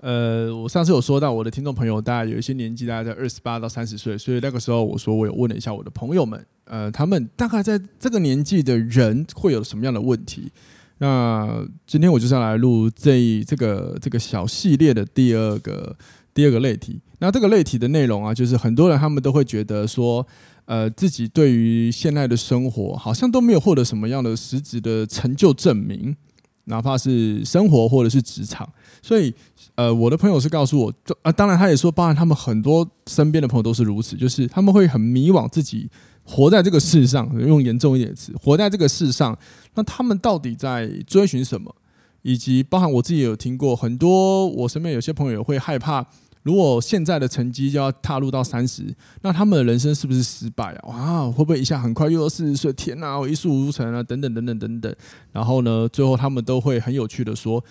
呃，我上次有说到我的听众朋友，大概有一些年纪，大概在二十八到三十岁，所以那个时候我说我有问了一下我的朋友们，呃，他们大概在这个年纪的人会有什么样的问题？那今天我就是要来录这这个这个小系列的第二个第二个类题。那这个类题的内容啊，就是很多人他们都会觉得说，呃，自己对于现在的生活好像都没有获得什么样的实质的成就证明。哪怕是生活或者是职场，所以，呃，我的朋友是告诉我，就啊，当然他也说，包含他们很多身边的朋友都是如此，就是他们会很迷惘，自己活在这个世上，用严重一点的词，活在这个世上，那他们到底在追寻什么？以及包含我自己也有听过很多，我身边有些朋友会害怕。如果现在的成绩就要踏入到三十，那他们的人生是不是失败啊？哇，会不会一下很快又要四十岁？天哪，我一事无成啊！等等等等等等。然后呢，最后他们都会很有趣的说：“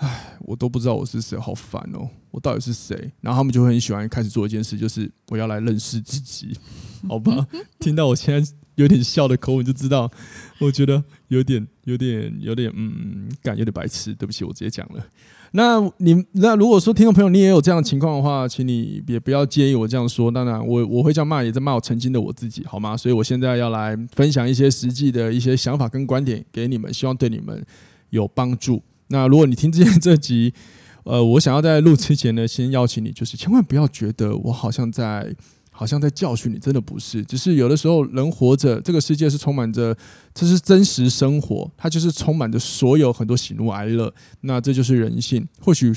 唉，我都不知道我是谁，好烦哦！我到底是谁？”然后他们就会很喜欢开始做一件事，就是我要来认识自己，好吧？听到我现在有点笑的口吻，就知道我觉得有点、有点、有点，嗯，感有点白痴。对不起，我直接讲了。那你那如果说听众朋友你也有这样的情况的话，请你也不要介意我这样说。当然，我我会这样骂，也在骂我曾经的我自己，好吗？所以我现在要来分享一些实际的一些想法跟观点给你们，希望对你们有帮助。那如果你听之前这集，呃，我想要在录之前呢，先邀请你，就是千万不要觉得我好像在。好像在教训你，真的不是，只是有的时候人活着，这个世界是充满着，这是真实生活，它就是充满着所有很多喜怒哀乐，那这就是人性。或许，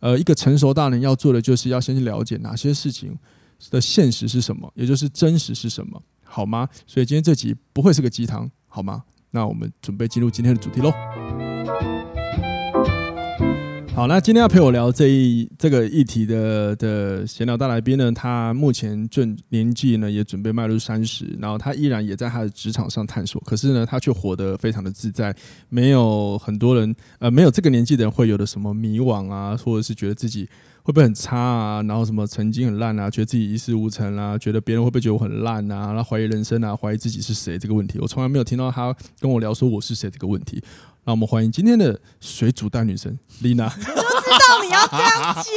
呃，一个成熟大人要做的，就是要先去了解哪些事情的现实是什么，也就是真实是什么，好吗？所以今天这集不会是个鸡汤，好吗？那我们准备进入今天的主题喽。好，那今天要陪我聊这一这个议题的的闲聊大来宾呢，他目前正年纪呢也准备迈入三十，然后他依然也在他的职场上探索，可是呢，他却活得非常的自在，没有很多人呃，没有这个年纪的人会有的什么迷惘啊，或者是觉得自己会不会很差啊，然后什么曾经很烂啊，觉得自己一事无成啊，觉得别人会不会觉得我很烂啊，然后怀疑人生啊，怀疑自己是谁这个问题，我从来没有听到他跟我聊说我是谁这个问题。那我们欢迎今天的水煮蛋女神丽娜。你就知道你要这样接，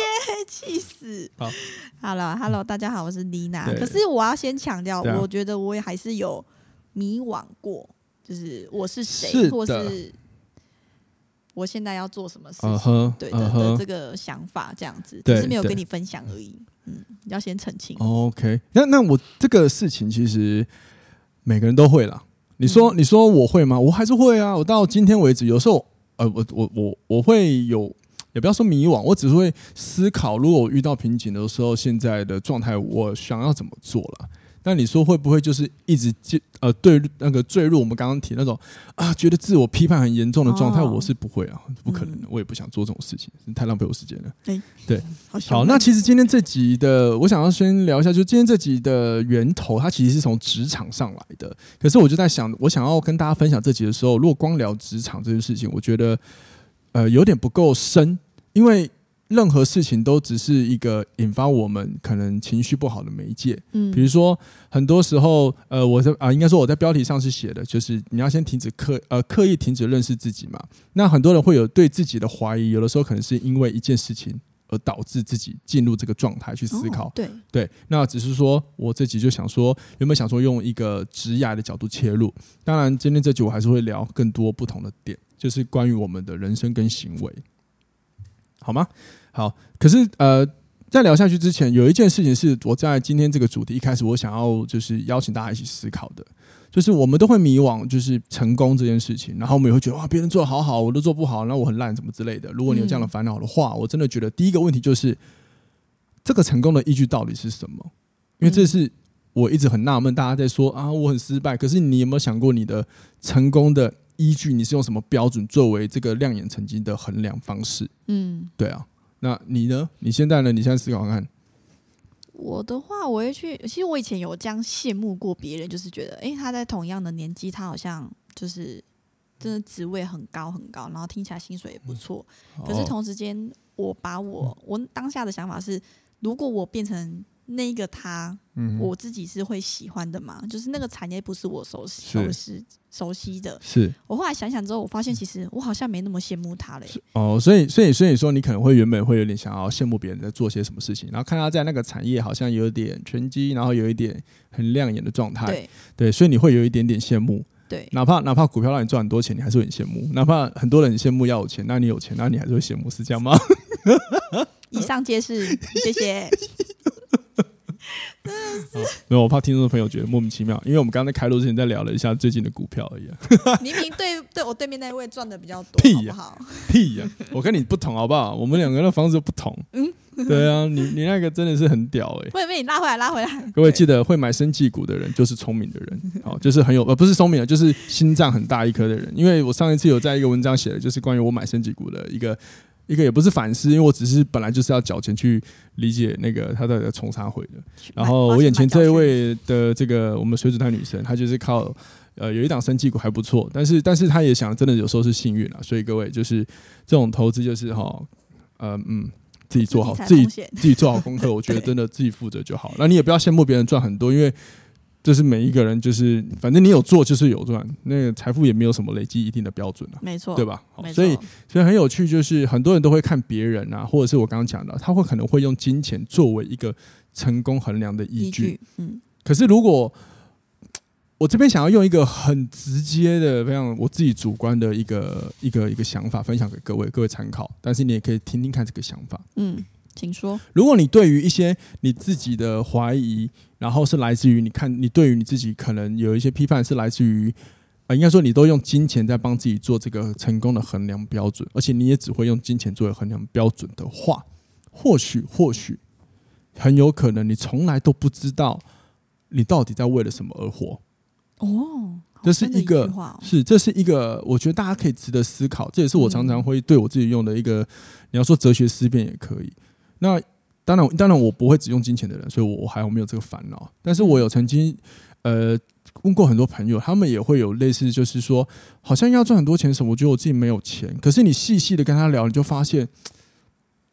气死！好，好了，Hello，大家好，我是丽娜。可是我要先强调，我觉得我也还是有迷惘过，就是我是谁，或是我现在要做什么事情，对的的这个想法，这样子，只是没有跟你分享而已。嗯，要先澄清。OK，那那我这个事情其实每个人都会啦。你说，你说我会吗？我还是会啊！我到今天为止，有时候，呃，我我我我会有，也不要说迷惘，我只是会思考，如果我遇到瓶颈的时候，现在的状态，我想要怎么做了。那你说会不会就是一直进呃对那个坠入我们刚刚提那种啊觉得自我批判很严重的状态？我是不会啊，不可能的，我也不想做这种事情，太浪费我时间了。哎，对，好，那其实今天这集的我想要先聊一下，就今天这集的源头，它其实是从职场上来的。可是我就在想，我想要跟大家分享这集的时候，如果光聊职场这件事情，我觉得呃有点不够深，因为。任何事情都只是一个引发我们可能情绪不好的媒介。嗯，比如说很多时候，呃，我在啊，应该说我在标题上是写的，就是你要先停止刻呃刻意停止认识自己嘛。那很多人会有对自己的怀疑，有的时候可能是因为一件事情而导致自己进入这个状态去思考。对对，那只是说我这集就想说，有没有想说用一个直雅的角度切入？当然，今天这集我还是会聊更多不同的点，就是关于我们的人生跟行为。好吗？好，可是呃，在聊下去之前，有一件事情是我在今天这个主题一开始我想要就是邀请大家一起思考的，就是我们都会迷惘，就是成功这件事情，然后我们也会觉得哇，别人做的好好，我都做不好，那我很烂，什么之类的。如果你有这样的烦恼的话，我真的觉得第一个问题就是这个成功的依据到底是什么？因为这是我一直很纳闷，大家在说啊，我很失败，可是你有没有想过你的成功的？依据你是用什么标准作为这个亮眼成绩的衡量方式？嗯，对啊，那你呢？你现在呢？你现在思考看看。我的话，我会去。其实我以前有这样羡慕过别人，就是觉得，哎，他在同样的年纪，他好像就是真的职位很高很高，然后听起来薪水也不错。可是同时间，我把我我当下的想法是，如果我变成。那个他，嗯，我自己是会喜欢的嘛，就是那个产业不是我熟悉、熟悉、熟悉的。是我后来想想之后，我发现其实我好像没那么羡慕他嘞。哦，所以，所以，所以说，你可能会原本会有点想要羡慕别人在做些什么事情，然后看他在那个产业好像有点拳击，然后有一点很亮眼的状态。对，对，所以你会有一点点羡慕。对，哪怕哪怕股票让你赚很多钱，你还是会很羡慕。哪怕很多人羡慕要有钱，那你有钱，那你还是会羡慕，是这样吗？以上皆是，谢谢。哦、没有，我怕听众朋友觉得莫名其妙，因为我们刚刚在开录之前在聊了一下最近的股票而已。明明对对我对面那位赚的比较多，屁呀、屁呀、啊，我跟你不同好不好？我们两个人的方式不同。嗯，对啊，你你那个真的是很屌哎、欸！会被你拉回来，拉回来。各位记得，会买生技股的人就是聪明的人，好，就是很有呃不是聪明的，就是心脏很大一颗的人。因为我上一次有在一个文章写的，就是关于我买生技股的一个。一个也不是反思，因为我只是本来就是要缴钱去理解那个他的从啥毁的。然后我眼前这一位的这个我们水煮蛋女生，她就是靠呃有一档生技股还不错，但是但是她也想真的有时候是幸运啊。所以各位就是这种投资就是哈呃嗯自己做好自己自己做好功课，我觉得真的自己负责就好。那你也不要羡慕别人赚很多，因为。就是每一个人，就是反正你有做就是有赚，那个财富也没有什么累积一定的标准啊，没错，对吧？所以所以很有趣，就是很多人都会看别人啊，或者是我刚刚讲的，他会可能会用金钱作为一个成功衡量的依据。嗯，可是如果我这边想要用一个很直接的、非常我自己主观的一个一个一个想法分享给各位，各位参考，但是你也可以听听看这个想法。嗯。请说。如果你对于一些你自己的怀疑，然后是来自于你看你对于你自己可能有一些批判，是来自于呃，应该说你都用金钱在帮自己做这个成功的衡量标准，而且你也只会用金钱作为衡量标准的话，或许或许很有可能你从来都不知道你到底在为了什么而活。哦，这是一个是这是一个我觉得大家可以值得思考，这也是我常常会对我自己用的一个，你要说哲学思辨也可以。那当然，当然我不会只用金钱的人，所以我我还有没有这个烦恼。但是我有曾经呃问过很多朋友，他们也会有类似，就是说好像要赚很多钱什么，我觉得我自己没有钱。可是你细细的跟他聊，你就发现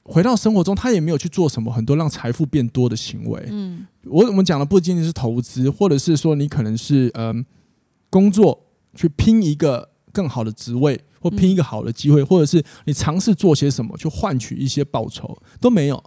回到生活中，他也没有去做什么很多让财富变多的行为。嗯，我我们讲的不仅仅是投资，或者是说你可能是嗯、呃、工作去拼一个更好的职位。或拼一个好的机会，或者是你尝试做些什么去换取一些报酬都没有。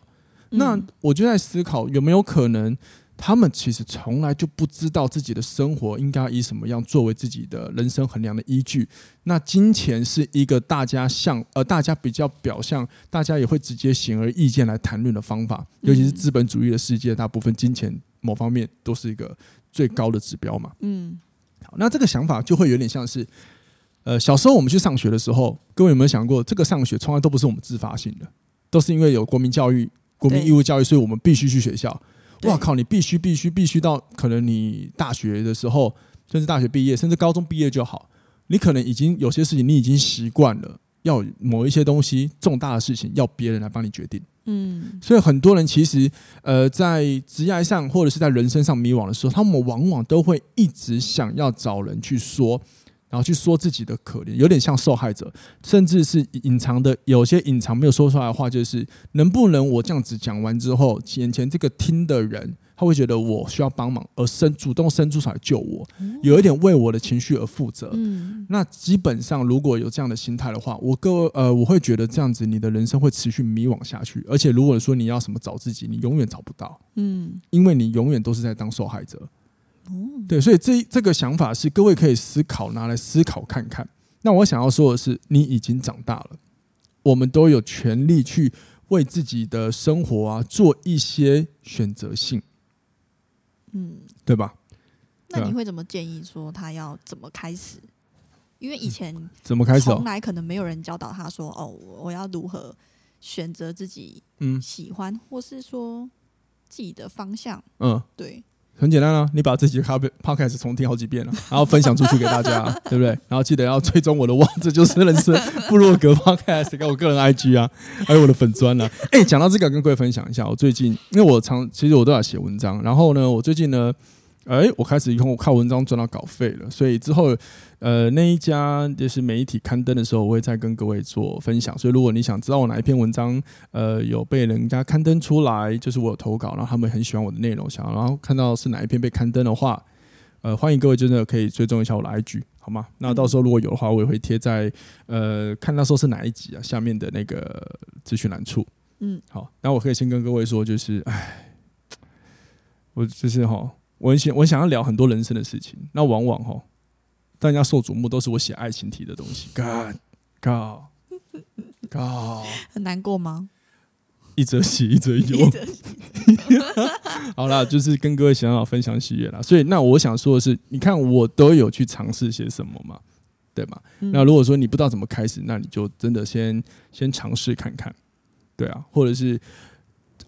那我就在思考，有没有可能他们其实从来就不知道自己的生活应该以什么样作为自己的人生衡量的依据？那金钱是一个大家向呃大家比较表象，大家也会直接显而易见来谈论的方法。尤其是资本主义的世界，大部分金钱某方面都是一个最高的指标嘛。嗯，好，那这个想法就会有点像是。呃，小时候我们去上学的时候，各位有没有想过，这个上学从来都不是我们自发性的，都是因为有国民教育、国民义务教育，所以我们必须去学校。哇靠，你必须、必须、必须到可能你大学的时候，甚至大学毕业，甚至高中毕业就好，你可能已经有些事情你已经习惯了，要某一些东西重大的事情要别人来帮你决定。嗯，所以很多人其实呃在职业上或者是在人生上迷惘的时候，他们往往都会一直想要找人去说。然后去说自己的可怜，有点像受害者，甚至是隐藏的，有些隐藏没有说出来的话，就是能不能我这样子讲完之后，眼前这个听的人，他会觉得我需要帮忙，而伸主动伸出手来救我，有一点为我的情绪而负责。嗯，那基本上如果有这样的心态的话，我个呃，我会觉得这样子你的人生会持续迷惘下去，而且如果说你要什么找自己，你永远找不到。嗯，因为你永远都是在当受害者。对，所以这这个想法是各位可以思考，拿来思考看看。那我想要说的是，你已经长大了，我们都有权利去为自己的生活啊做一些选择性，嗯，对吧？那你会怎么建议说他要怎么开始？因为以前怎么开始，从来可能没有人教导他说，哦，我要如何选择自己嗯喜欢或是说自己的方向，嗯，对。很简单啊，你把这集 podcast 重听好几遍了，然后分享出去给大家，对不对？然后记得要追踪我的网，这就是人生 部落格 podcast 跟我个人 IG 啊，还有我的粉砖啊。哎，讲到这个，跟各位分享一下，我最近因为我常其实我都要写文章，然后呢，我最近呢。哎，我开始以后我靠文章赚到稿费了，所以之后，呃，那一家就是媒体刊登的时候，我会再跟各位做分享。所以如果你想知道我哪一篇文章，呃，有被人家刊登出来，就是我有投稿，然后他们很喜欢我的内容，想要然后看到是哪一篇被刊登的话，呃，欢迎各位真的可以追踪一下我的 IG，好吗？那到时候如果有的话，我也会贴在呃，看那时候是哪一集啊，下面的那个资讯栏处。嗯，好，那我可以先跟各位说，就是，哎，我就是哈。我想，我想要聊很多人生的事情。那往往哈，大家受瞩目都是我写爱情题的东西。God God God，很难过吗？一则喜，一则忧。好啦，就是跟各位想要分享喜悦啦。所以，那我想说的是，你看我都有去尝试些什么嘛，对吗？嗯、那如果说你不知道怎么开始，那你就真的先先尝试看看，对啊，或者是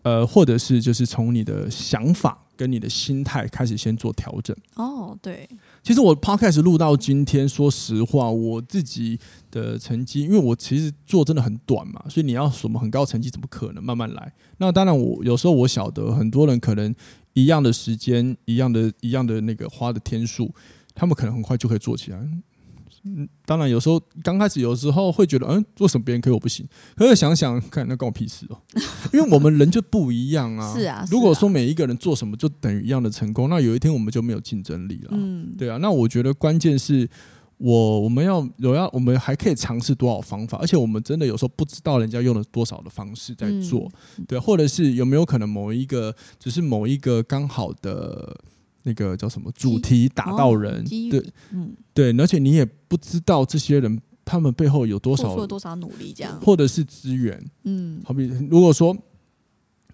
呃，或者是就是从你的想法。跟你的心态开始先做调整哦，对。其实我 podcast 录到今天，说实话，我自己的成绩，因为我其实做真的很短嘛，所以你要什么很高成绩，怎么可能？慢慢来。那当然，我有时候我晓得很多人可能一样的时间，一样的、一样的那个花的天数，他们可能很快就可以做起来。嗯，当然有时候刚开始有时候会觉得，嗯，为什么别人可以我不行。可是想想看，那关我屁事哦，因为我们人就不一样啊。是啊。如果说每一个人做什么就等于一样的成功，那有一天我们就没有竞争力了。嗯，对啊。那我觉得关键是我我们要有要我们还可以尝试多少方法，而且我们真的有时候不知道人家用了多少的方式在做，对，或者是有没有可能某一个只是某一个刚好的。那个叫什么主题打到人，对，嗯，对，而且你也不知道这些人他们背后有多少多少努力，这样，或者是资源，嗯，好比如果说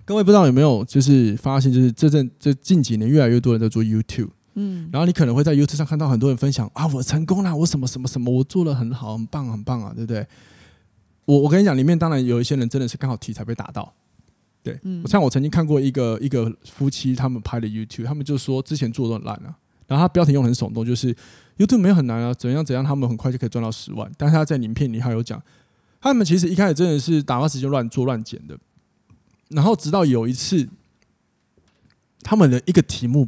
各位不知道有没有就是发现，就是这阵这近几年越来越多人在做 YouTube，嗯，然后你可能会在 YouTube 上看到很多人分享啊，我成功了，我什么什么什么，我做的很好，很棒，很棒啊，对不对？我我跟你讲，里面当然有一些人真的是刚好题材被打到。对，我像我曾经看过一个一个夫妻他们拍的 YouTube，他们就说之前做的很烂啊，然后他标题用很耸动，就是 YouTube 没有很难啊，怎样怎样，他们很快就可以赚到十万。但是他在影片里还有讲，他们其实一开始真的是打发时间乱做乱剪的，然后直到有一次，他们的一个题目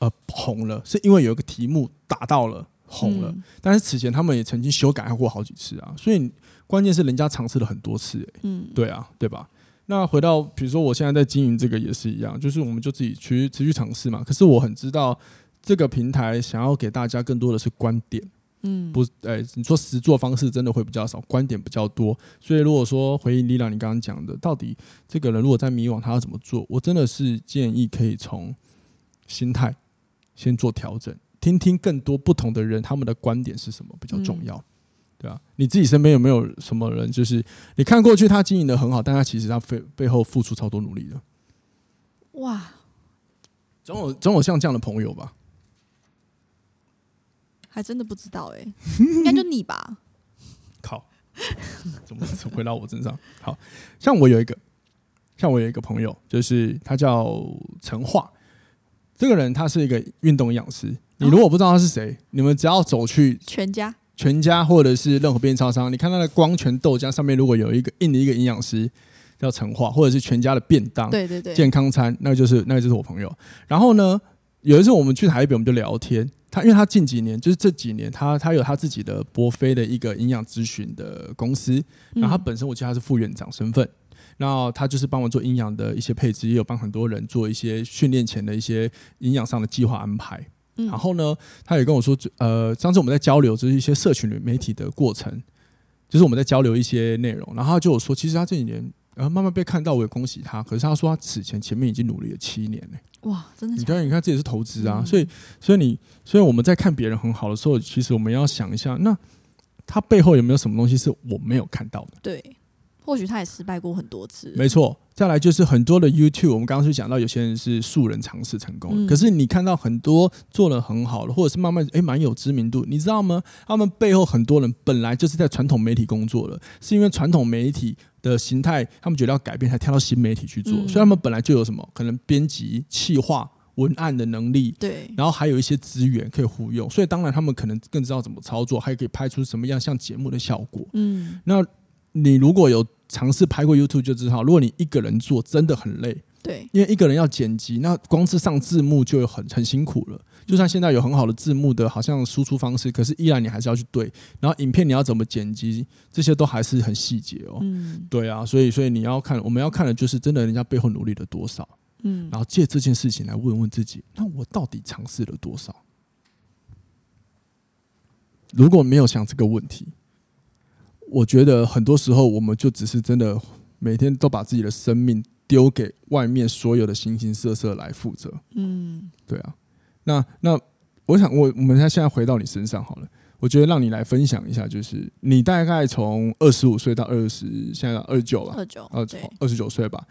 呃红了，是因为有一个题目打到了红了，但是此前他们也曾经修改过好几次啊，所以关键是人家尝试了很多次，欸，嗯，对啊，对吧？那回到，比如说我现在在经营这个也是一样，就是我们就自己去持续尝试嘛。可是我很知道这个平台想要给大家更多的是观点，嗯，不，哎，你说实做方式真的会比较少，观点比较多。所以如果说回应 Lila 你刚刚讲的，到底这个人如果在迷惘，他要怎么做？我真的是建议可以从心态先做调整，听听更多不同的人他们的观点是什么比较重要。嗯对啊，你自己身边有没有什么人，就是你看过去他经营的很好，但他其实他背背后付出超多努力的。哇，总有总有像这样的朋友吧？还真的不知道哎、欸，应该就你吧？靠，怎么回到我身上？好像我有一个，像我有一个朋友，就是他叫陈化，这个人他是一个运动营养师。你如果不知道他是谁，你们只要走去全家。全家或者是任何便利超商，你看它的光泉豆浆上面如果有一个印的一个营养师叫陈化，或者是全家的便当，对对对，健康餐，那个就是那个就是我朋友。然后呢，有一次我们去台北，我们就聊天。他因为他近几年就是这几年，他他有他自己的博飞的一个营养咨询的公司，然后他本身我记得他是副院长身份，然后他就是帮我做营养的一些配置，也有帮很多人做一些训练前的一些营养上的计划安排。然后呢，他也跟我说，呃，上次我们在交流就是一些社群媒体的过程，就是我们在交流一些内容。然后他就有说，其实他这几年，然后慢慢被看到，我也恭喜他。可是他说他此前前面已经努力了七年呢。哇，真的？你看，你看，这也是投资啊。所以，所以你，所以我们在看别人很好的时候，其实我们要想一下，那他背后有没有什么东西是我没有看到的？对。或许他也失败过很多次。没错，再来就是很多的 YouTube，我们刚刚是讲到有些人是素人尝试成功，嗯、可是你看到很多做得很好的，或者是慢慢诶蛮有知名度，你知道吗？他们背后很多人本来就是在传统媒体工作的，是因为传统媒体的形态，他们觉得要改变，才跳到新媒体去做，嗯、所以他们本来就有什么可能编辑、企划、文案的能力，对，然后还有一些资源可以互用，所以当然他们可能更知道怎么操作，还可以拍出什么样像节目的效果。嗯，那你如果有尝试拍过 YouTube 就知道，如果你一个人做，真的很累。对，因为一个人要剪辑，那光是上字幕就很很辛苦了。就算现在有很好的字幕的，好像输出方式，可是依然你还是要去对。然后影片你要怎么剪辑，这些都还是很细节哦。嗯，对啊，所以所以你要看，我们要看的就是真的人家背后努力了多少。嗯，然后借这件事情来问问自己，那我到底尝试了多少？如果没有想这个问题，我觉得很多时候我们就只是真的每天都把自己的生命。丢给外面所有的形形色色来负责。嗯，对啊。那那我想我我们现在回到你身上好了。我觉得让你来分享一下，就是你大概从二十五岁到二十，现在二十九吧，二九二二十九岁吧。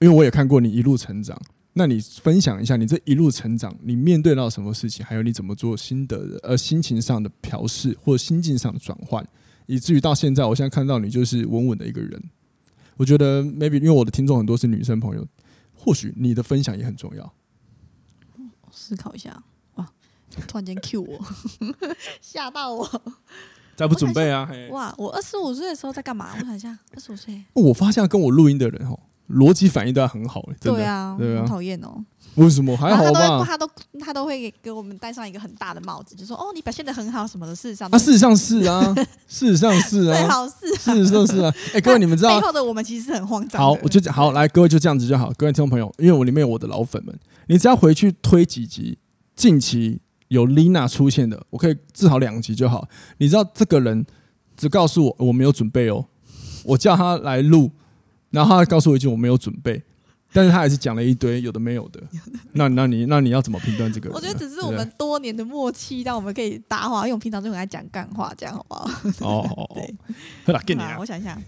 因为我也看过你一路成长，那你分享一下你这一路成长，你面对到什么事情，还有你怎么做心得的，呃，心情上的调试或者心境上的转换，以至于到现在，我现在看到你就是稳稳的一个人。我觉得 maybe 因为我的听众很多是女生朋友，或许你的分享也很重要。思考一下，哇！突然间 cue 我，吓到我。再不准备啊！哇！我二十五岁的时候在干嘛？我想一下，二十五岁。我发现跟我录音的人哦，逻辑反应都很好，真的。对啊，对啊，很讨厌哦。为什么还好吧？他都他都会给我们戴上一个很大的帽子，就说：“哦，你表现的很好什么的。”事实上，啊，事实上是啊，事实上是啊，最好是，事实上是啊。哎，各位你们知道背后的我们其实是很慌张。好，我就讲好来，各位就这样子就好。各位听众朋友，因为我里面有我的老粉们，你只要回去推几集，近期有 Lina 出现的，我可以治好两集就好。你知道这个人只告诉我我没有准备哦，我叫他来录，然后他告诉我一句我没有准备。但是他还是讲了一堆有的没有的，那那你那你要怎么评断这个？我觉得只是我们多年的默契，让我们可以搭话，因为我平常就很爱讲干话，这样好不好？哦，对，给你啊！我想一下，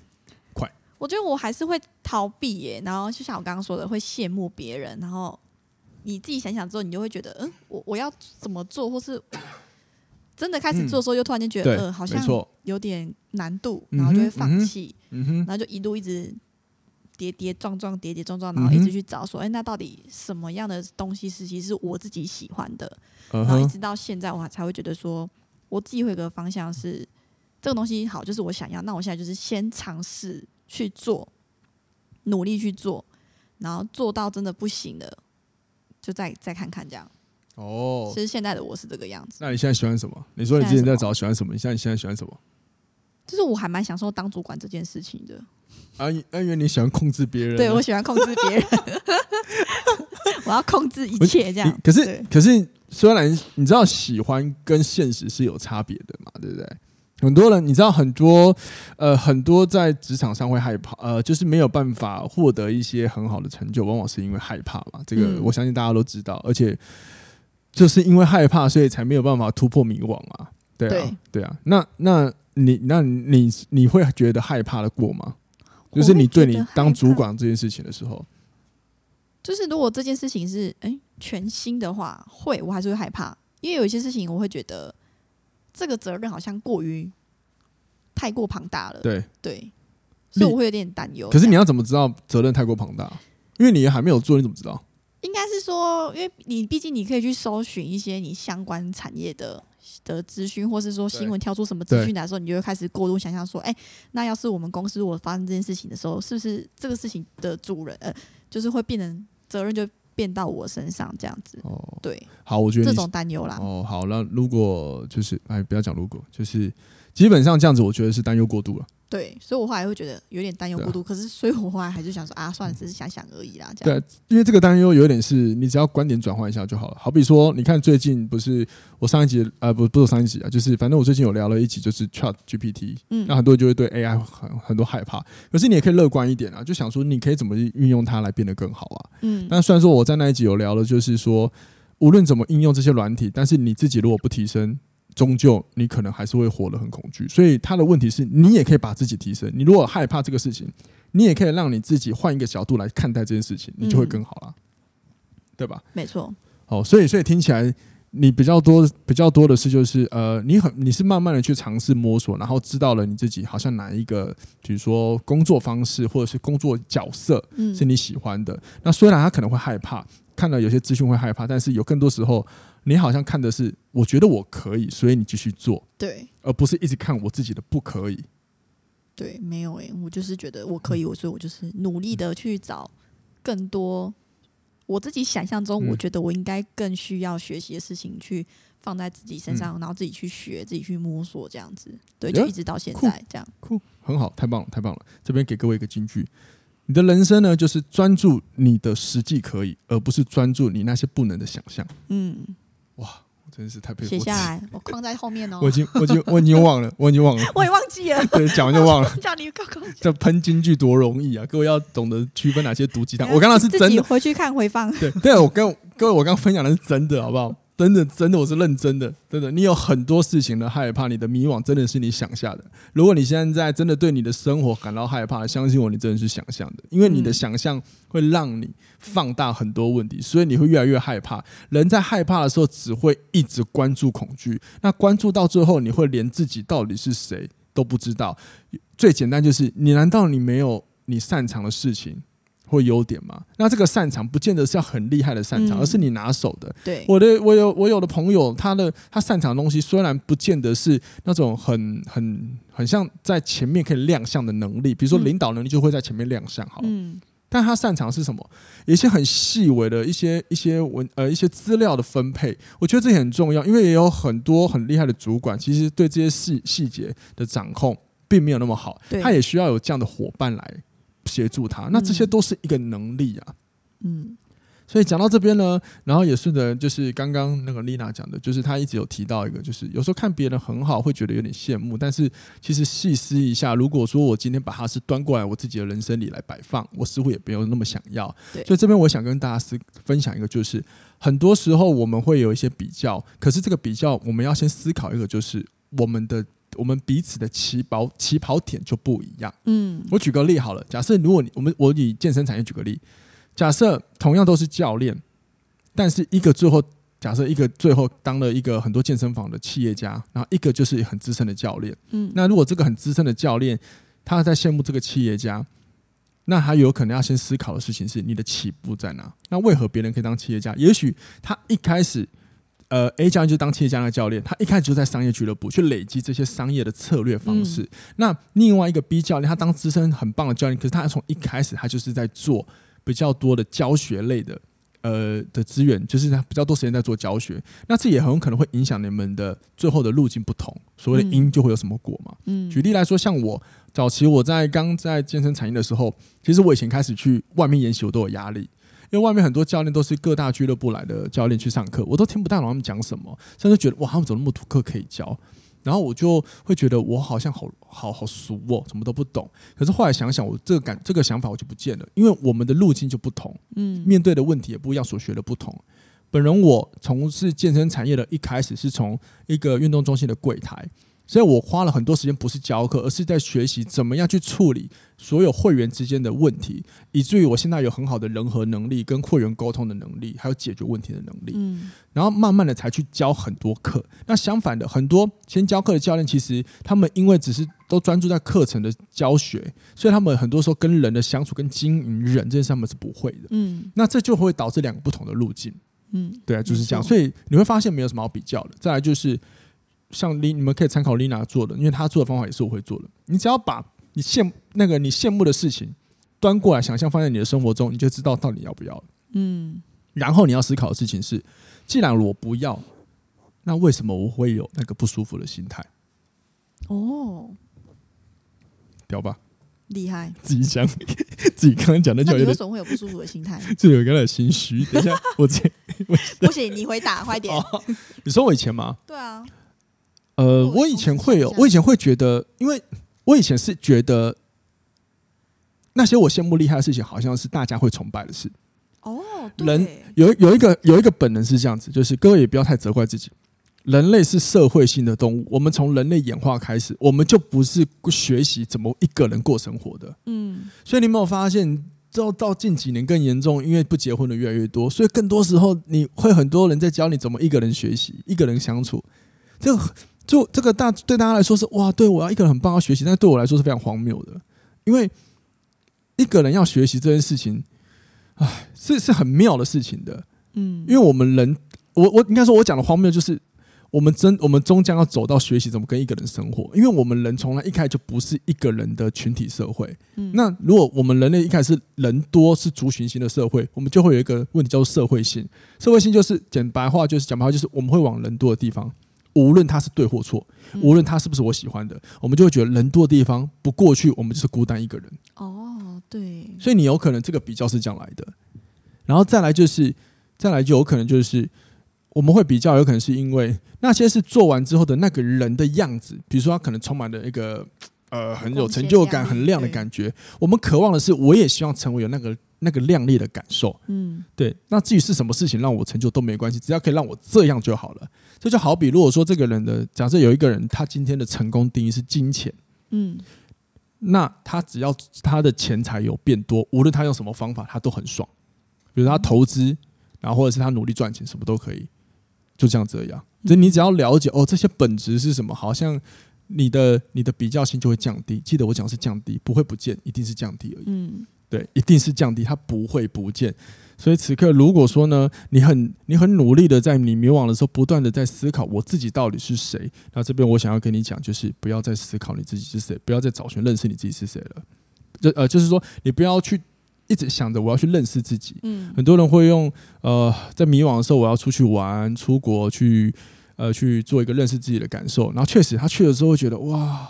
快！我觉得我还是会逃避耶，然后就像我刚刚说的，会羡慕别人，然后你自己想想之后，你就会觉得，嗯，我我要怎么做，或是真的开始做的时候，又突然间觉得，呃，好像有点难度，然后就会放弃，然后就一路一直。跌跌撞撞，跌跌撞撞，然后一直去找说，哎、嗯欸，那到底什么样的东西是其实是我自己喜欢的？嗯、然后一直到现在，我才会觉得说，我自己会有个方向是这个东西好，就是我想要。那我现在就是先尝试去做，努力去做，然后做到真的不行了，就再再看看这样。哦，其实现在的我是这个样子。那你现在喜欢什么？你说你之前在找喜欢什么？你现在你现在喜欢什么？就是我还蛮享受当主管这件事情的。啊，因为你喜欢控制别人，对，我喜欢控制别人，我要控制一切这样。可是，可是，虽然你知道喜欢跟现实是有差别的嘛，对不对？很多人你知道，很多呃，很多在职场上会害怕，呃，就是没有办法获得一些很好的成就，往往是因为害怕嘛。这个我相信大家都知道，而且就是因为害怕，所以才没有办法突破迷惘啊。对啊，对啊。那那你那你你会觉得害怕的过吗？就是你对你当主管这件事情的时候，就是如果这件事情是哎、欸、全新的话，会我还是会害怕，因为有一些事情我会觉得这个责任好像过于太过庞大了。对对，所以我会有点担忧。可是你要怎么知道责任太过庞大？因为你还没有做，你怎么知道？应该是说，因为你毕竟你可以去搜寻一些你相关产业的的资讯，或是说新闻挑出什么资讯来的时候，你就会开始过度想象说，哎、欸，那要是我们公司如果发生这件事情的时候，是不是这个事情的主人呃，就是会变成责任就变到我身上这样子？哦，对，好，我觉得这种担忧啦。哦，好，那如果就是哎，不要讲如果，就是基本上这样子，我觉得是担忧过度了。对，所以我后来会觉得有点担忧过度，啊、可是所以我后来还是想说啊，算了，只是想想而已啦。这样对，因为这个担忧有点是你只要观点转换一下就好了。好比说，你看最近不是我上一集呃，不不是上一集啊，就是反正我最近有聊了一集，就是 Chat GPT，嗯，那很多人就会对 AI 很很多害怕，可是你也可以乐观一点啊，就想说你可以怎么运用它来变得更好啊。嗯，那虽然说我在那一集有聊了，就是说无论怎么应用这些软体，但是你自己如果不提升。终究你可能还是会活得很恐惧，所以他的问题是你也可以把自己提升。你如果害怕这个事情，你也可以让你自己换一个角度来看待这件事情，你就会更好了，嗯、对吧？没错。哦，所以所以听起来你比较多比较多的是就是呃，你很你是慢慢的去尝试摸索，然后知道了你自己好像哪一个，比如说工作方式或者是工作角色是你喜欢的。嗯、那虽然他可能会害怕，看到有些资讯会害怕，但是有更多时候你好像看的是我觉得我可以，所以你继续做，对，而不是一直看我自己的不可以。对，没有诶、欸，我就是觉得我可以，我所以我就是努力的去找更多。我自己想象中，我觉得我应该更需要学习的事情，去放在自己身上，嗯、然后自己去学，自己去摸索，这样子，对，就一直到现在这样，酷，很好，太棒了，太棒了。这边给各位一个金句：你的人生呢，就是专注你的实际可以，而不是专注你那些不能的想象。嗯，哇。真是太佩服！写下来，我框在后面哦。我已经，我已经，我已经 忘了，我已经忘了，我也忘记了。对，讲完就忘了。叫你刚刚这喷金句多容易啊！各位要懂得区分哪些毒鸡汤。我刚刚是真的，回去看回放。对，对我跟各位，我刚刚分享的是真的，好不好？真的，真的，我是认真的，真的。你有很多事情的害怕，你的迷惘真的是你想象的。如果你现在真的对你的生活感到害怕，相信我，你真的是想象的，因为你的想象会让你放大很多问题，所以你会越来越害怕。人在害怕的时候，只会一直关注恐惧，那关注到最后，你会连自己到底是谁都不知道。最简单就是，你难道你没有你擅长的事情？或优点嘛？那这个擅长不见得是要很厉害的擅长，嗯、而是你拿手的。对，我的我有我有的朋友，他的他擅长的东西虽然不见得是那种很很很像在前面可以亮相的能力，比如说领导能力就会在前面亮相，好。嗯。但他擅长是什么？有一些很细微的一些一些文呃一些资料的分配，我觉得这也很重要，因为也有很多很厉害的主管，其实对这些细细节的掌控并没有那么好，他也需要有这样的伙伴来。协助他，那这些都是一个能力啊。嗯，所以讲到这边呢，然后也顺着就是刚刚那个丽娜讲的，就是她一直有提到一个，就是有时候看别人很好，会觉得有点羡慕，但是其实细思一下，如果说我今天把它是端过来我自己的人生里来摆放，我似乎也没有那么想要。所以这边我想跟大家思分享一个，就是很多时候我们会有一些比较，可是这个比较我们要先思考一个，就是我们的。我们彼此的起跑起跑点就不一样。嗯，我举个例好了，假设如果你我们我以健身产业举个例，假设同样都是教练，但是一个最后假设一个最后当了一个很多健身房的企业家，然后一个就是很资深的教练。嗯，那如果这个很资深的教练他在羡慕这个企业家，那他有可能要先思考的事情是你的起步在哪？那为何别人可以当企业家？也许他一开始。呃，A 教练就当企业家的教练，他一开始就在商业俱乐部去累积这些商业的策略方式。嗯、那另外一个 B 教练，他当资深很棒的教练，可是他从一开始他就是在做比较多的教学类的，呃的资源，就是他比较多时间在做教学。那这也很有可能会影响你们的最后的路径不同。所谓的因就会有什么果嘛？嗯，举例来说，像我早期我在刚在健身产业的时候，其实我以前开始去外面研习，我都有压力。因为外面很多教练都是各大俱乐部来的教练去上课，我都听不太懂他们讲什么，甚至觉得哇，他们怎么那么多课可以教？然后我就会觉得我好像好好好俗哦，什么都不懂。可是后来想想，我这个感这个想法我就不见了，因为我们的路径就不同，嗯，面对的问题也不一样，所学的不同。本人我从事健身产业的一开始是从一个运动中心的柜台。所以我花了很多时间，不是教课，而是在学习怎么样去处理所有会员之间的问题，以至于我现在有很好的人和能力，跟会员沟通的能力，还有解决问题的能力。嗯，然后慢慢的才去教很多课。那相反的，很多先教课的教练，其实他们因为只是都专注在课程的教学，所以他们很多时候跟人的相处、跟经营人这件事，他们是不会的。嗯，那这就会导致两个不同的路径。嗯，对啊，就是这样。所以你会发现没有什么好比较的。再来就是。像丽，你们可以参考丽娜做的，因为她做的方法也是我会做的。你只要把你羡那个你羡慕的事情端过来，想象放在你的生活中，你就知道到底要不要了。嗯，然后你要思考的事情是，既然我不要，那为什么我会有那个不舒服的心态？哦，屌吧，厉害！自己讲，自己刚刚讲的就有点。为什么会有不舒服的心态？就有一点心虚。等一下，我这 不行，你回答快点。哦，你说我以前吗？对啊。呃，我以前会有，我以前会觉得，因为我以前是觉得那些我羡慕厉害的事情，好像是大家会崇拜的事。哦，人有有一个有一个本能是这样子，就是各位也不要太责怪自己。人类是社会性的动物，我们从人类演化开始，我们就不是学习怎么一个人过生活的。嗯，所以你有没有发现？到到近几年更严重，因为不结婚的越来越多，所以更多时候你会很多人在教你怎么一个人学习，一个人相处。这个就这个大对大家来说是哇，对我要一个人很棒要学习，但对我来说是非常荒谬的，因为一个人要学习这件事情，哎，是是很妙的事情的。嗯，因为我们人，我我应该说，我讲的荒谬就是。我们真，我们终将要走到学习怎么跟一个人生活，因为我们人从来一开始就不是一个人的群体社会。嗯，那如果我们人类一开始是人多是族群型的社会，我们就会有一个问题叫做社会性。社会性就是讲白话，就是讲白话，就是我们会往人多的地方，无论他是对或错，无论他是不是我喜欢的，我们就会觉得人多的地方不过去，我们就是孤单一个人。哦，对。所以你有可能这个比较是这样来的，然后再来就是，再来就有可能就是。我们会比较，有可能是因为那些是做完之后的那个人的样子，比如说他可能充满了一个呃很有成就感、很亮的感觉。我们渴望的是，我也希望成为有那个那个亮丽的感受。嗯，对。那至于是什么事情让我成就都没关系，只要可以让我这样就好了。这就好比，如果说这个人的假设有一个人，他今天的成功定义是金钱，嗯，那他只要他的钱财有变多，无论他用什么方法，他都很爽。比如他投资，然后或者是他努力赚钱，什么都可以。就这样这样，就你只要了解哦，这些本质是什么，好像你的你的比较性就会降低。记得我讲是降低，不会不见，一定是降低而已。嗯，对，一定是降低，它不会不见。所以此刻如果说呢，你很你很努力的在你迷惘的时候，不断的在思考我自己到底是谁。那这边我想要跟你讲，就是不要再思考你自己是谁，不要再找寻认识你自己是谁了。就呃，就是说你不要去。一直想着我要去认识自己，嗯，很多人会用呃，在迷惘的时候，我要出去玩、出国去，呃，去做一个认识自己的感受。然后确实，他去了之后会觉得哇，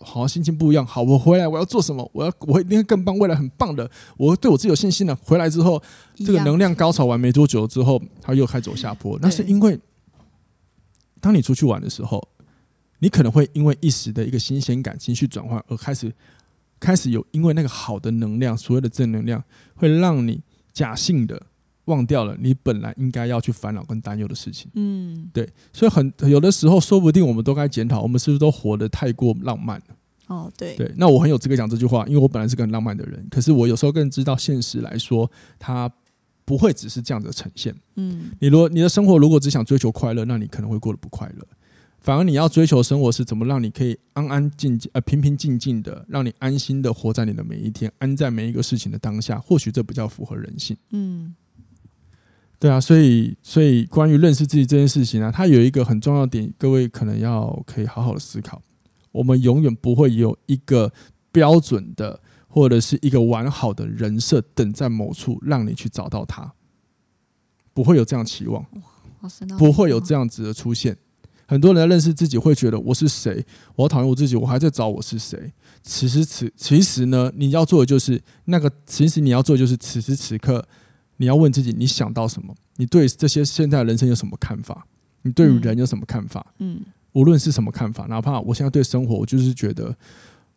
好像心情不一样。好，我回来我要做什么？我要我会一定会更棒，未来很棒的。我对我自己有信心了。回来之后，这个能量高潮完没多久之后，他又开始走下坡。那是因为，当你出去玩的时候，你可能会因为一时的一个新鲜感、情绪转换而开始。开始有，因为那个好的能量，所谓的正能量，会让你假性的忘掉了你本来应该要去烦恼跟担忧的事情。嗯，对，所以很有的时候，说不定我们都该检讨，我们是不是都活得太过浪漫了？哦，对，对。那我很有资格讲这句话，因为我本来是个很浪漫的人，可是我有时候更知道现实来说，它不会只是这样的呈现。嗯，你如果你的生活如果只想追求快乐，那你可能会过得不快乐。反而你要追求生活是怎么让你可以安安静静呃平平静静的，让你安心的活在你的每一天，安在每一个事情的当下，或许这比较符合人性。嗯，对啊，所以所以关于认识自己这件事情啊，它有一个很重要的点，各位可能要可以好好的思考。我们永远不会有一个标准的或者是一个完好的人设等在某处让你去找到它，不会有这样期望，不会有这样子的出现。很多人在认识自己会觉得我是谁，我讨厌我自己，我还在找我是谁。此时此其实呢，你要做的就是那个，其实你要做的就是此时此刻，你要问自己，你想到什么？你对这些现在人生有什么看法？你对于人有什么看法？嗯，无论是什么看法，哪怕我现在对生活，我就是觉得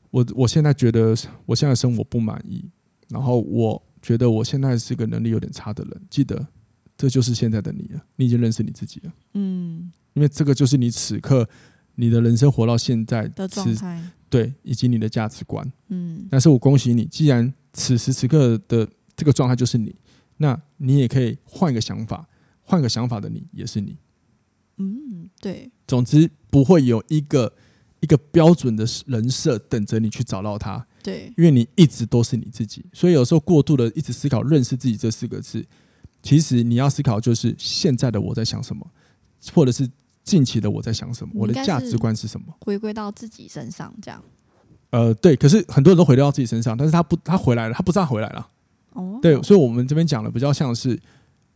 我我现在觉得我现在生活不满意，然后我觉得我现在是一个能力有点差的人。记得，这就是现在的你了，你已经认识你自己了。嗯。因为这个就是你此刻你的人生活到现在的状态，对，以及你的价值观。嗯，但是我恭喜你，既然此时此刻的这个状态就是你，那你也可以换一个想法，换个想法的你也是你。嗯，对。总之不会有一个一个标准的人设等着你去找到他。对，因为你一直都是你自己，所以有时候过度的一直思考认识自己这四个字，其实你要思考就是现在的我在想什么，或者是。近期的我在想什么？我的价值观是什么？回归到自己身上，这样。呃，对。可是很多人都回到自己身上，但是他不，他回来了，他不知道回来了。哦。对，所以我们这边讲的比较像是，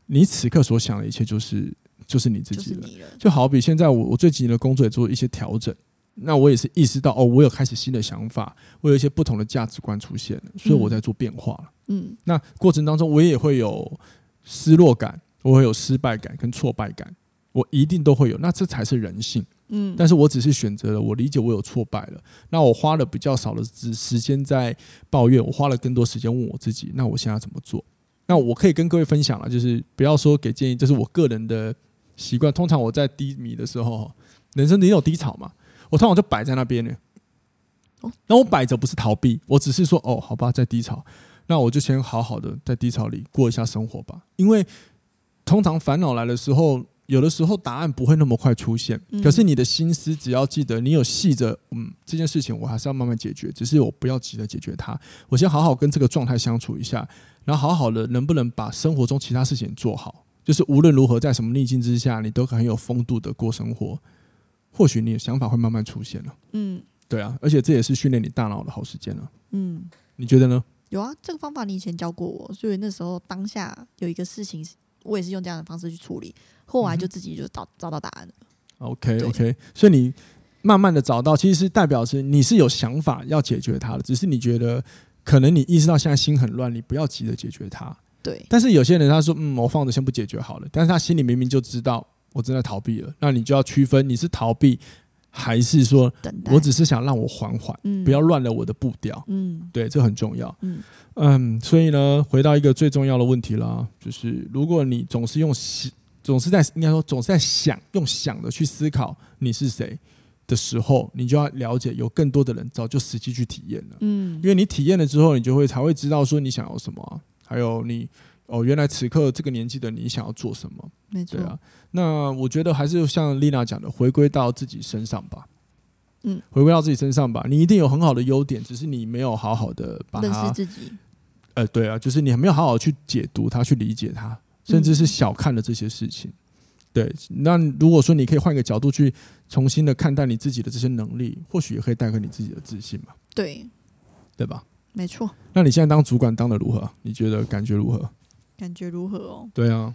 你此刻所想的一切，就是就是你自己了。就好比现在我我最近的工作也做一些调整，那我也是意识到哦，我有开始新的想法，我有一些不同的价值观出现了，所以我在做变化了。嗯。那过程当中，我也会有失落感，我会有失败感跟挫败感。我一定都会有，那这才是人性。嗯，但是我只是选择了，我理解我有挫败了，那我花了比较少的时时间在抱怨，我花了更多时间问我自己，那我现在怎么做？那我可以跟各位分享了，就是不要说给建议，这是我个人的习惯。通常我在低迷的时候，人生也有低潮嘛，我通常就摆在那边呢。哦，那我摆着不是逃避，我只是说，哦，好吧，在低潮。那我就先好好的在低潮里过一下生活吧。因为通常烦恼来的时候，有的时候答案不会那么快出现。可是你的心思，只要记得你有细着，嗯，这件事情我还是要慢慢解决，只是我不要急着解决它。我先好好跟这个状态相处一下，然后好好的能不能把生活中其他事情做好？就是无论如何，在什么逆境之下，你都很有风度的过生活。或许你的想法会慢慢出现了。嗯，对啊，而且这也是训练你大脑的好时间了。嗯，你觉得呢？有啊，这个方法你以前教过我，所以那时候当下有一个事情，我也是用这样的方式去处理，后来就自己就找找到答案了。OK OK，所以你慢慢的找到，其实是代表是你是有想法要解决它的，只是你觉得可能你意识到现在心很乱，你不要急着解决它。对。但是有些人他说，嗯，我放着先不解决好了，但是他心里明明就知道。我正在逃避了，那你就要区分你是逃避，还是说我只是想让我缓缓，嗯、不要乱了我的步调。嗯，对，这很重要。嗯嗯，所以呢，回到一个最重要的问题啦，就是如果你总是用想，总是在应该说总是在想，用想的去思考你是谁的时候，你就要了解有更多的人早就实际去体验了。嗯，因为你体验了之后，你就会才会知道说你想要什么、啊，还有你。哦，原来此刻这个年纪的你想要做什么？没错。对啊，那我觉得还是像丽娜讲的，回归到自己身上吧。嗯，回归到自己身上吧。你一定有很好的优点，只是你没有好好的把它认识自己。呃，对啊，就是你还没有好好去解读它，去理解它，甚至是小看了这些事情。嗯。对，那如果说你可以换一个角度去重新的看待你自己的这些能力，或许也可以带给你自己的自信嘛。对，对吧？没错。那你现在当主管当的如何？你觉得感觉如何？感觉如何哦？对啊，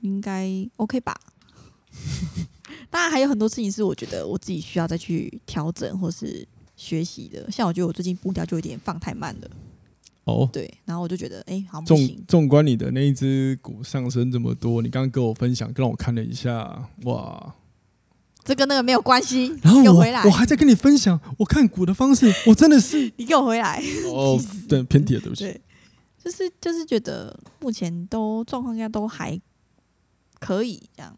应该 OK 吧。当然还有很多事情是我觉得我自己需要再去调整或是学习的。像我觉得我最近步调就有点放太慢了。哦，对，然后我就觉得，哎、欸，好不行。纵观你的那一只股上升这么多，你刚刚跟我分享，让我看了一下，哇，这跟那个没有关系。然后我回来，我还在跟你分享我看股的方式，我真的是 你给我回来。哦，对，偏题了，对不起。就是就是觉得目前都状况应该都还可以这样，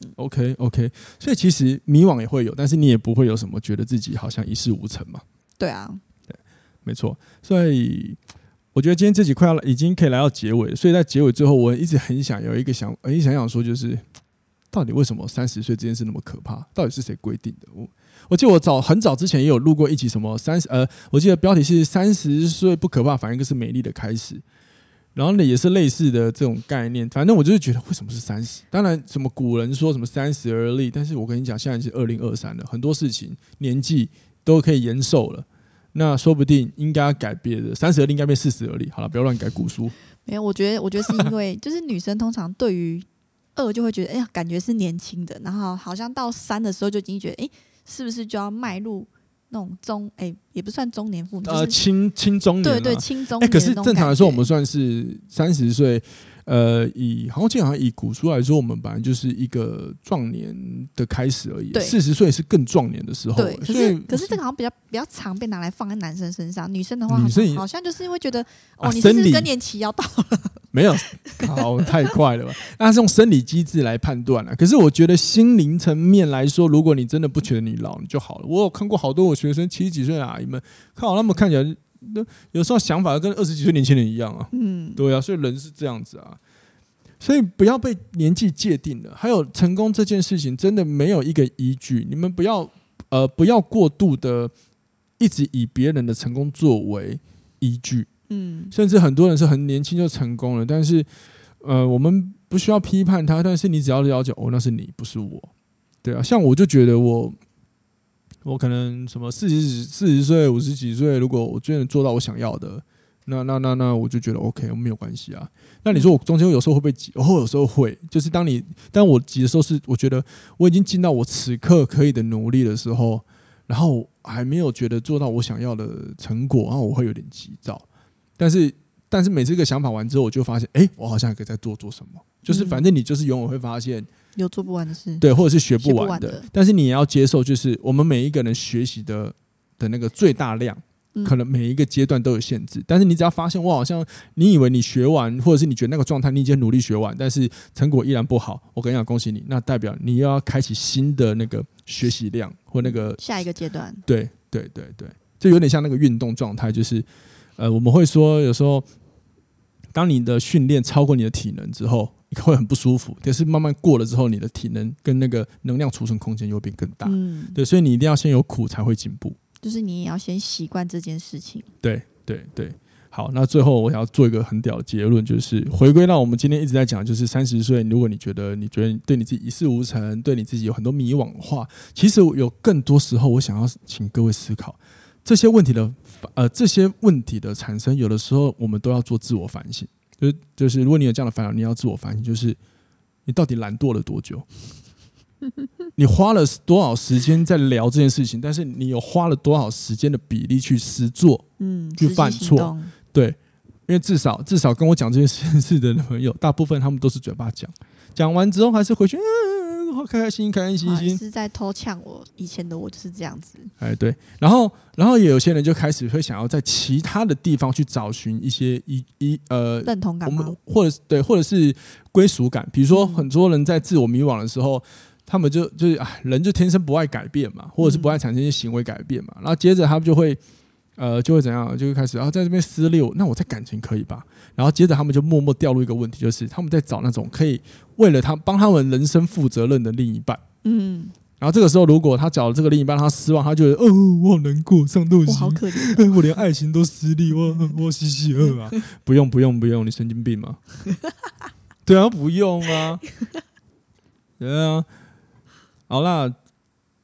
嗯，OK OK，所以其实迷惘也会有，但是你也不会有什么觉得自己好像一事无成嘛。对啊，对，没错。所以我觉得今天这集快要已经可以来到结尾，所以在结尾最后，我一直很想有一个想，很想想说，就是到底为什么三十岁这件事那么可怕？到底是谁规定的？我。我记得我早很早之前也有录过一集，什么三十呃，我记得标题是三十岁不可怕，反而一个是美丽的开始。然后呢，也是类似的这种概念。反正我就是觉得，为什么是三十？当然，什么古人说什么三十而立，但是我跟你讲，现在是二零二三了，很多事情年纪都可以延寿了。那说不定应该要改变的，三十而立应该变四十而立。好了，不要乱改古书。没有，我觉得，我觉得是因为 就是女生通常对于二就会觉得，哎呀，感觉是年轻的，然后好像到三的时候就已经觉得，哎。是不是就要迈入那种中哎、欸，也不算中年妇女，呃，轻轻中年、啊，对对，轻中年。可是正常来说，我们算是三十岁。呃，以好像好像以古书来说，我们本来就是一个壮年的开始而已。四十岁是更壮年的时候。对，可是可是这个好像比较比较常被拿来放在男生身上，女生的话好像好像就是会觉得哦，你是不是更年期要到了？没有，好太快了吧？那是用生理机制来判断了。可是我觉得心灵层面来说，如果你真的不觉得你老，你就好了。我有看过好多我学生七十几岁的阿姨们，看好他们看起来。有时候想法跟二十几岁年轻人一样啊，嗯，对啊，所以人是这样子啊，所以不要被年纪界定了。还有成功这件事情，真的没有一个依据。你们不要呃，不要过度的一直以别人的成功作为依据，嗯，甚至很多人是很年轻就成功了，但是呃，我们不需要批判他，但是你只要了解哦，那是你，不是我，对啊，像我就觉得我。我可能什么四十四十岁五十几岁，如果我真的做到我想要的，那那那那我就觉得 OK，我没有关系啊。那你说我中间有时候会不会急？哦，有时候会，就是当你当我急的时候，是我觉得我已经尽到我此刻可以的努力的时候，然后还没有觉得做到我想要的成果，然后我会有点急躁。但是但是每次一个想法完之后，我就发现，哎，我好像还可以再做做什么。就是反正你就是永远会发现。有做不完的事，对，或者是学不完的，但是你也要接受，就是我们每一个人学习的的那个最大量，可能每一个阶段都有限制。但是你只要发现，我好像你以为你学完，或者是你觉得那个状态你已经努力学完，但是成果依然不好，我跟你讲，恭喜你，那代表你又要开启新的那个学习量或那个下一个阶段。对对对对，就有点像那个运动状态，就是呃，我们会说有时候，当你的训练超过你的体能之后，你会很不舒服。但是慢慢过了之后，你的体能跟那个能量储存空间又会变更大。嗯，对，所以你一定要先有苦才会进步。就是你也要先习惯这件事情。对对对。好，那最后我想要做一个很屌的结论，就是回归到我们今天一直在讲，就是三十岁，如果你觉得你觉得对你自己一事无成，对你自己有很多迷惘的话，其实有更多时候，我想要请各位思考这些问题的呃这些问题的产生，有的时候我们都要做自我反省。就是就是，如果你有这样的烦恼，你要自我反省，就是你到底懒惰了多久？你花了多少时间在聊这件事情？但是你有花了多少时间的比例去实做？嗯，去犯错。对，因为至少至少跟我讲这件事事的朋友，大部分他们都是嘴巴讲，讲完之后还是回去，嗯，好开开心心，开开心心。是在偷呛我，以前的我就是这样子。哎，对，然后然后也有些人就开始会想要在其他的地方去找寻一些一一呃认同感，我们或者对，或者是归属感。比如说，很多人在自我迷惘的时候，他们就就是啊，人就天生不爱改变嘛，或者是不爱产生一些行为改变嘛，然后接着他们就会。呃，就会怎样？就会开始，然后在这边撕裂。那我在感情可以吧？然后接着他们就默默掉入一个问题，就是他们在找那种可以为了他帮他们人生负责任的另一半。嗯。然后这个时候，如果他找了这个另一半，他失望，他就会哦，我好难过，伤透心，好可怜，我连爱情都失利，我我嘻嘻二啊！不用不用不用，你神经病吗？对啊，不用啊。对啊。好啦。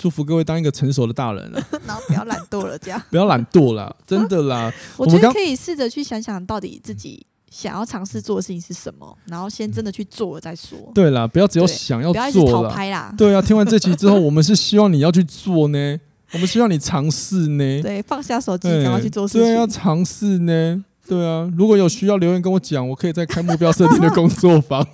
祝福各位当一个成熟的大人了，然后不要懒惰了，这样 不要懒惰了，真的啦。我觉得可以试着去想想到底自己想要尝试做的事情是什么，然后先真的去做了再说。对啦，不要只有想要做啦。对啊，听完这期之后，我们是希望你要去做呢，我们希望你尝试呢。对，放下手机，然后去做事情。对，要尝试呢。对啊，如果有需要留言跟我讲，我可以再开目标设定的工作坊。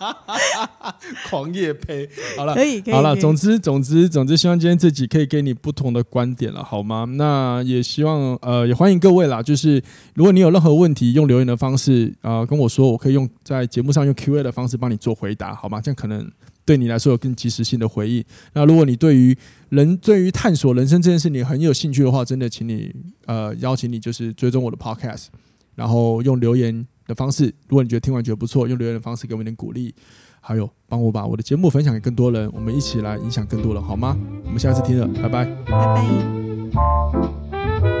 狂野胚好了，可以，可以，好了。总之，总之，总之，希望今天这集可以给你不同的观点了，好吗？那也希望，呃，也欢迎各位啦。就是如果你有任何问题，用留言的方式啊、呃、跟我说，我可以用在节目上用 Q&A 的方式帮你做回答，好吗？这样可能对你来说有更及时性的回应。那如果你对于人对于探索人生这件事你很有兴趣的话，真的，请你呃邀请你就是追踪我的 Podcast，然后用留言的方式，如果你觉得听完觉得不错，用留言的方式给我们点鼓励。还有帮我把我的节目分享给更多人，我们一起来影响更多人好吗？我们下次听了，拜拜，拜拜。